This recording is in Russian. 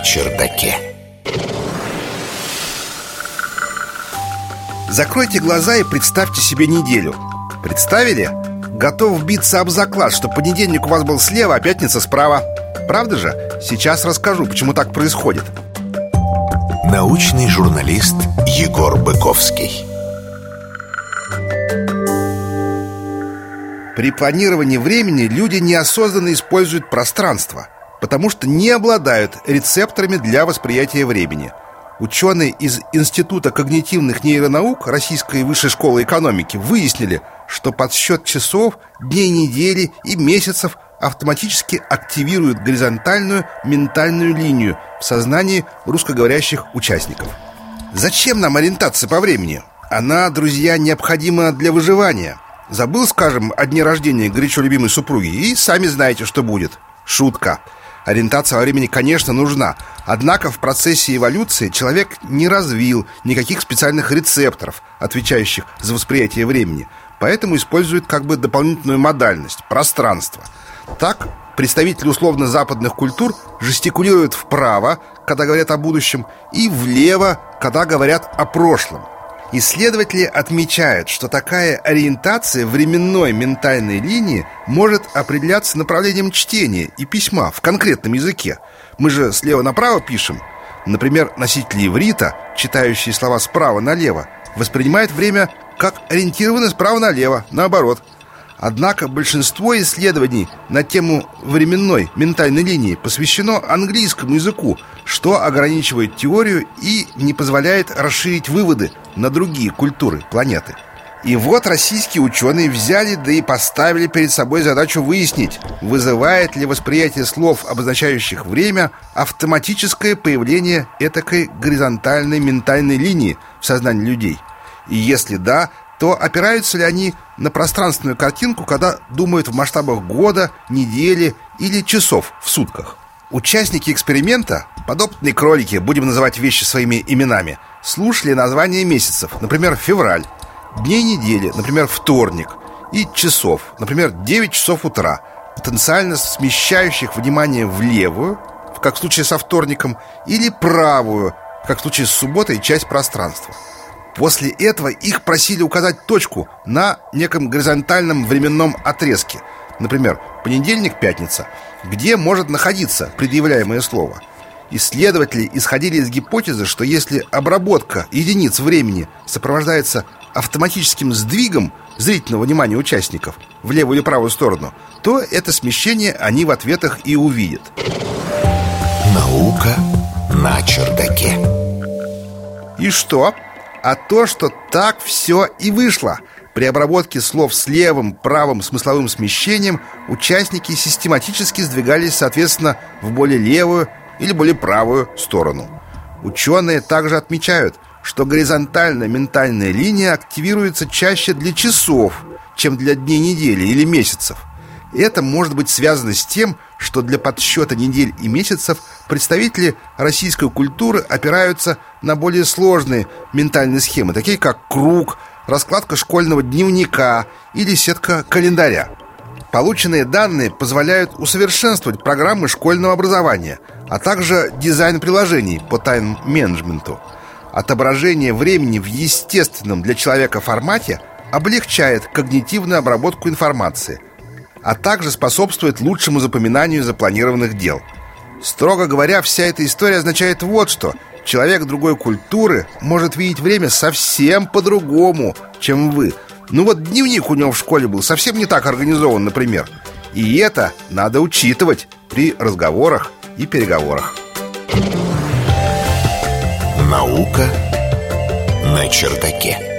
чердаке. Закройте глаза и представьте себе неделю. Представили? Готов биться об заклад, что понедельник у вас был слева, а пятница справа. Правда же? Сейчас расскажу, почему так происходит. Научный журналист Егор Быковский. При планировании времени люди неосознанно используют пространство, потому что не обладают рецепторами для восприятия времени. Ученые из Института когнитивных нейронаук Российской высшей школы экономики выяснили, что подсчет часов, дней недели и месяцев автоматически активирует горизонтальную ментальную линию в сознании русскоговорящих участников. Зачем нам ориентация по времени? Она, друзья, необходима для выживания – Забыл, скажем, о дне рождения горячо любимой супруги И сами знаете, что будет Шутка Ориентация во времени, конечно, нужна. Однако в процессе эволюции человек не развил никаких специальных рецепторов Отвечающих за восприятие времени. Поэтому использует как бы дополнительную модальность – пространство. Так, представители условно-западных культур жестикулируют вправо, когда говорят о будущем И влево, когда говорят о прошлом Исследователи отмечают, что такая ориентация временной ментальной линии может определяться направлением чтения и письма в конкретном языке. Мы же слева направо пишем. Например, носители иврита, читающие слова справа налево, воспринимают время как ориентированное справа налево, наоборот – Однако большинство исследований на тему временной ментальной линии посвящено английскому языку, что ограничивает теорию и не позволяет расширить выводы на другие культуры планеты. И вот российские ученые взяли, да и поставили перед собой задачу выяснить, вызывает ли восприятие слов, обозначающих время, автоматическое появление этакой горизонтальной ментальной линии в сознании людей. И если да, то опираются ли они на пространственную картинку, когда думают в масштабах года, недели или часов в сутках. Участники эксперимента, подопытные кролики, будем называть вещи своими именами, слушали названия месяцев, например, февраль, дней недели, например, вторник, и часов, например, 9 часов утра, потенциально смещающих внимание в левую, как в случае со вторником, или правую, как в случае с субботой, часть пространства. После этого их просили указать точку на неком горизонтальном временном отрезке. Например, понедельник-пятница, где может находиться предъявляемое слово. Исследователи исходили из гипотезы, что если обработка единиц времени сопровождается автоматическим сдвигом зрительного внимания участников в левую или правую сторону, то это смещение они в ответах и увидят. Наука на чердаке. И что? А то, что так все и вышло. При обработке слов с левым, правым смысловым смещением участники систематически сдвигались, соответственно, в более левую или более правую сторону. Ученые также отмечают, что горизонтальная ментальная линия активируется чаще для часов, чем для дней недели или месяцев – это может быть связано с тем, что для подсчета недель и месяцев представители российской культуры опираются на более сложные ментальные схемы, такие как круг, раскладка школьного дневника или сетка календаря. Полученные данные позволяют усовершенствовать программы школьного образования, а также дизайн приложений по тайм-менеджменту. Отображение времени в естественном для человека формате облегчает когнитивную обработку информации – а также способствует лучшему запоминанию запланированных дел. Строго говоря, вся эта история означает вот что. Человек другой культуры может видеть время совсем по-другому, чем вы. Ну вот дневник у него в школе был совсем не так организован, например. И это надо учитывать при разговорах и переговорах. Наука на чердаке.